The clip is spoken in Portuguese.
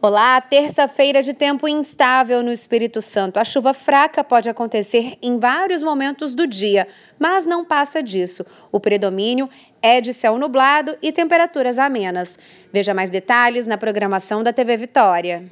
Olá, terça-feira de tempo instável no Espírito Santo. A chuva fraca pode acontecer em vários momentos do dia, mas não passa disso. O predomínio é de céu nublado e temperaturas amenas. Veja mais detalhes na programação da TV Vitória.